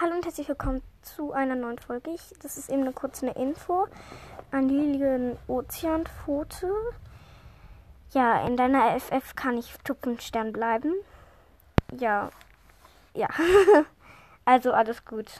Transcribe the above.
Hallo und herzlich willkommen zu einer neuen Folge. Ich, das ist eben eine kurze Info an Lilian Ozeanpfote. Ja, in deiner FF kann ich Tupfenstern bleiben. Ja, ja. also alles gut.